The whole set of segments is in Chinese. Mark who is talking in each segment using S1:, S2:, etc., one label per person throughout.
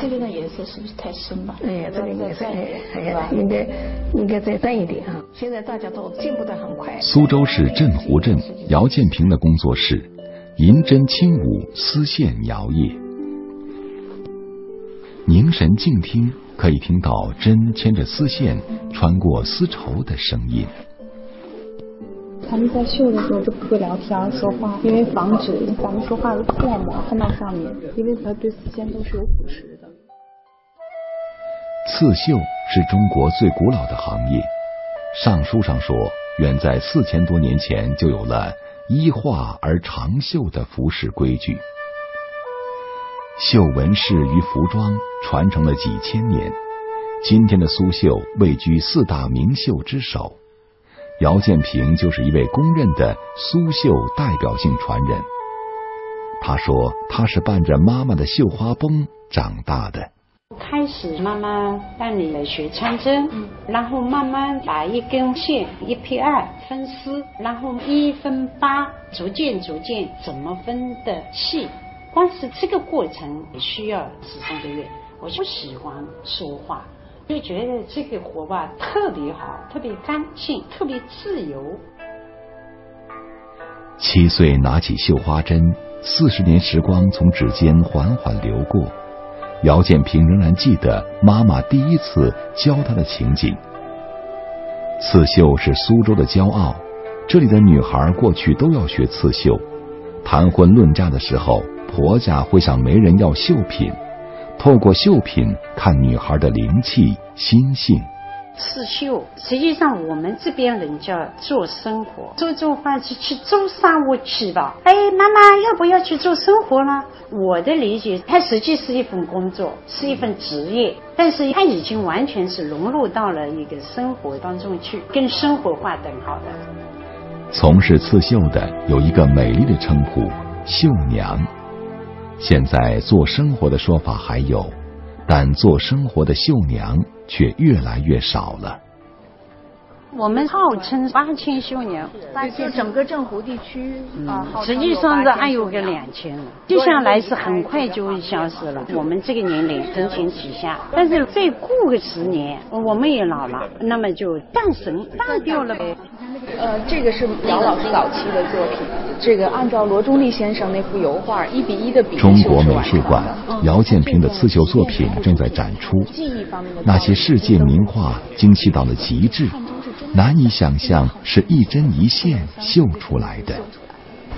S1: 这边的颜色是不是太深了？
S2: 哎，这个颜色哎，哎呀，应该应该再淡一点啊！现在大家都进步的很快。
S3: 苏州市镇湖镇姚建平的工作室，银针轻舞，丝线摇曳。凝神静听，可以听到针牵着丝线穿过丝绸的声音。
S4: 他们在绣的时候就不会聊天说话，因为防止咱们说话的唾沫喷到上面，因为它对丝线都是有腐蚀的。
S3: 刺绣是中国最古老的行业，尚书上说，远在四千多年前就有了衣画而长绣的服饰规矩。绣纹饰与服装传承了几千年，今天的苏绣位居四大名绣之首。姚建平就是一位公认的苏绣代表性传人。他说，他是伴着妈妈的绣花绷长大的。
S5: 开始妈妈带你来学穿针，然后慢慢把一根线一劈二分丝，然后一分八，逐渐逐渐怎么分的细。光是这个过程也需要十三个月。我就喜欢说话。就觉得这个活吧特别好，特别干净，特别自由。
S3: 七岁拿起绣花针，四十年时光从指尖缓缓流过，姚建平仍然记得妈妈第一次教他的情景。刺绣是苏州的骄傲，这里的女孩过去都要学刺绣，谈婚论嫁的时候，婆家会向媒人要绣品。透过绣品看女孩的灵气、心性。
S5: 刺绣实际上我们这边人叫做生活，做做饭去去做商务去吧。哎，妈妈要不要去做生活呢？我的理解，它实际是一份工作，是一份职业，但是它已经完全是融入到了一个生活当中去，跟生活划等号的。
S3: 从事刺绣的有一个美丽的称呼——绣娘。现在做生活的说法还有，但做生活的绣娘却越来越少了。
S5: 我们号称八千绣娘，
S1: 就整个镇湖地区啊，
S5: 实际上是还有个两千了。接下来是很快就会消失了。我们这个年龄承前启下，但是再过个十年，我们也老了，那么就断神断掉了呗。
S4: 呃，这个是姚老师早期的作品。这个按照罗中立先生那幅油画一比一的比
S3: 中国美术馆姚建平的刺绣作品正在展出。那些世界名画精细到了极致，难以想象是一针一线绣出来的。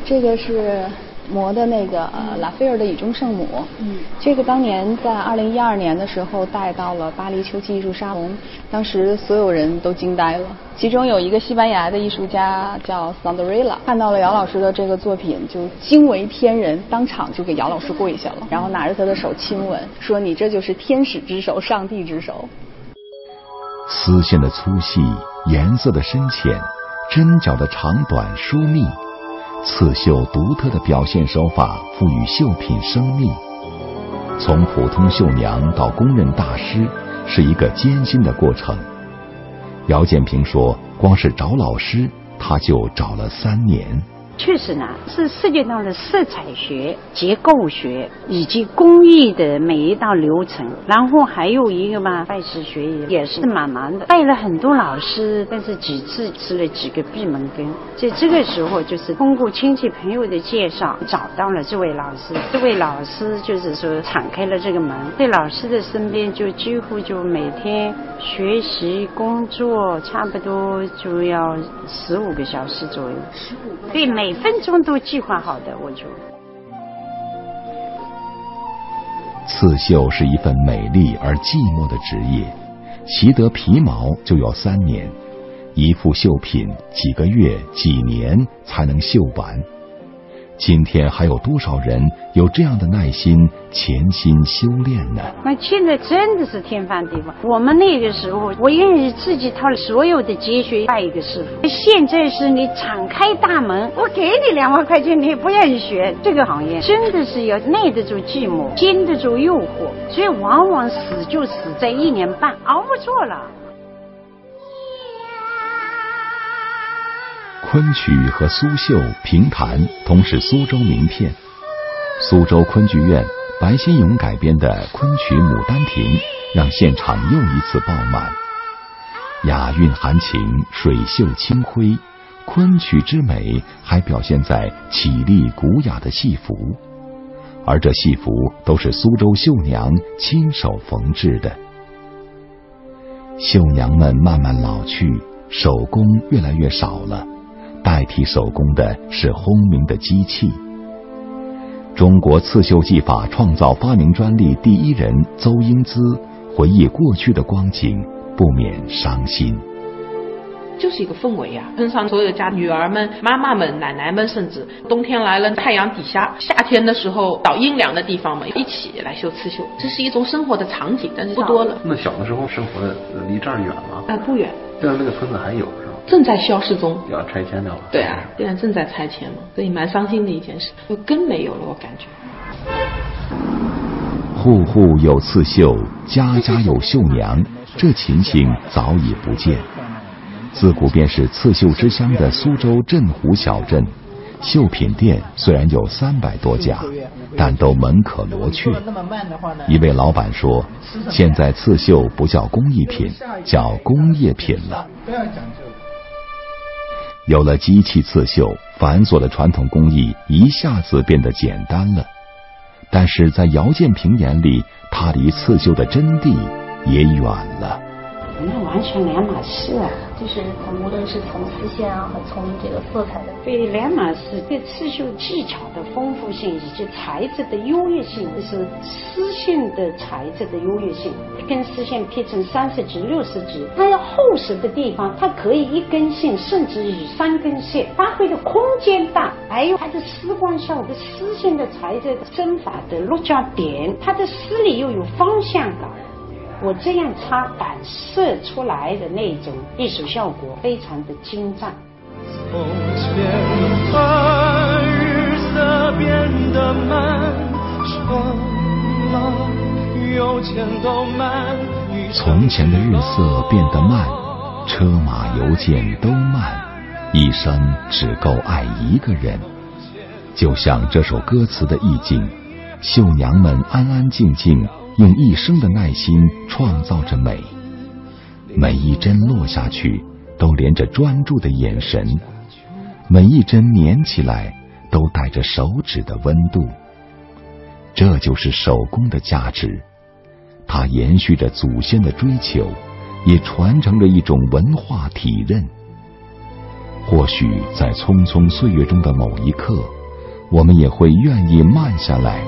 S4: 这个是。磨的那个呃拉斐尔的《雨中圣母》，嗯，这个当年在二零一二年的时候带到了巴黎秋季艺术沙龙，当时所有人都惊呆了。其中有一个西班牙的艺术家叫桑德瑞拉，看到了姚老师的这个作品就惊为天人，当场就给姚老师跪下了，然后拿着他的手亲吻，说你这就是天使之手，上帝之手。
S3: 丝线的粗细，颜色的深浅，针脚的长短疏密。刺绣独特的表现手法，赋予绣品生命。从普通绣娘到公认大师，是一个艰辛的过程。姚建平说：“光是找老师，他就找了三年。”
S5: 确实呢，是涉及到了色彩学、结构学以及工艺的每一道流程。然后还有一个嘛，拜师学艺也是蛮难的，拜了很多老师，但是几次吃了几个闭门羹。在这个时候，就是通过亲戚朋友的介绍，找到了这位老师。这位老师就是说敞开了这个门，在老师的身边就几乎就每天学习工作，差不多就要十五个小时左右。十五个对每。每分钟都计划好的，我就。
S3: 刺绣是一份美丽而寂寞的职业，习得皮毛就要三年，一副绣品几个月、几年才能绣完。今天还有多少人有这样的耐心潜心修炼呢？
S5: 那现在真的是天翻地覆。我们那个时候，我愿意自己掏所有的积蓄拜一个师傅。现在是你敞开大门，我给你两万块钱，你也不愿意学这个行业，真的是要耐得住寂寞，经得住诱惑，所以往往死就死在一年半，熬不住了。
S3: 昆曲和苏绣评弹同是苏州名片。苏州昆剧院白先勇改编的昆曲《牡丹亭》让现场又一次爆满。雅韵含情，水袖清辉，昆曲之美还表现在绮丽古雅的戏服，而这戏服都是苏州绣娘亲手缝制的。绣娘们慢慢老去，手工越来越少了，代替手工的是轰鸣的机器。中国刺绣技法创造发明专利第一人邹英姿回忆过去的光景，不免伤心。
S6: 就是一个氛围呀，碰上所有家女儿们、妈妈们、奶奶们，甚至冬天来了，太阳底下；夏天的时候到阴凉的地方嘛，一起来绣刺绣，这是一种生活的场景，但是不多了。
S7: 那小的时候生活的离这儿远吗？
S6: 啊，不远。
S7: 但是那个村子还有？
S6: 正在消失中，
S7: 要拆迁的了。
S6: 对啊，现在正在拆迁嘛，所以蛮伤心的一件事，就根没有了，我感觉。
S3: 户户有刺绣，家家有绣娘，这情形早已不见。自古便是刺绣之乡的苏州镇湖小镇，绣品店虽然有三百多家，但都门可罗雀。一位老板说：“现在刺绣不叫工艺品，叫工业品了。”有了机器刺绣，繁琐的传统工艺一下子变得简单了。但是在姚建平眼里，他离刺绣的真谛也远了。
S5: 那完全两码事啊！
S8: 就是无论是从丝线啊，和从这个色彩的，
S5: 对两码事。对刺绣技巧的丰富性以及材质的优越性，就是丝线的材质的优越性。一根丝线劈成三十级、六十级，它要厚实的地方，它可以一根线甚至于三根线，发挥的空间大。还有它的丝光效果，丝线的材质针法的落脚点，它的丝里又有方向感。我这样擦反射出来的那种艺术效果，非常的精湛。从前的日色变得慢，
S3: 从前的日色变得慢，车马邮件都慢，一生只够爱一个人。就像这首歌词的意境，绣娘们安安静静。用一生的耐心创造着美，每一针落下去都连着专注的眼神，每一针粘起来都带着手指的温度。这就是手工的价值，它延续着祖先的追求，也传承着一种文化体认。或许在匆匆岁月中的某一刻，我们也会愿意慢下来，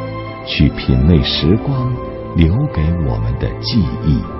S3: 去品味时光。留给我们的记忆。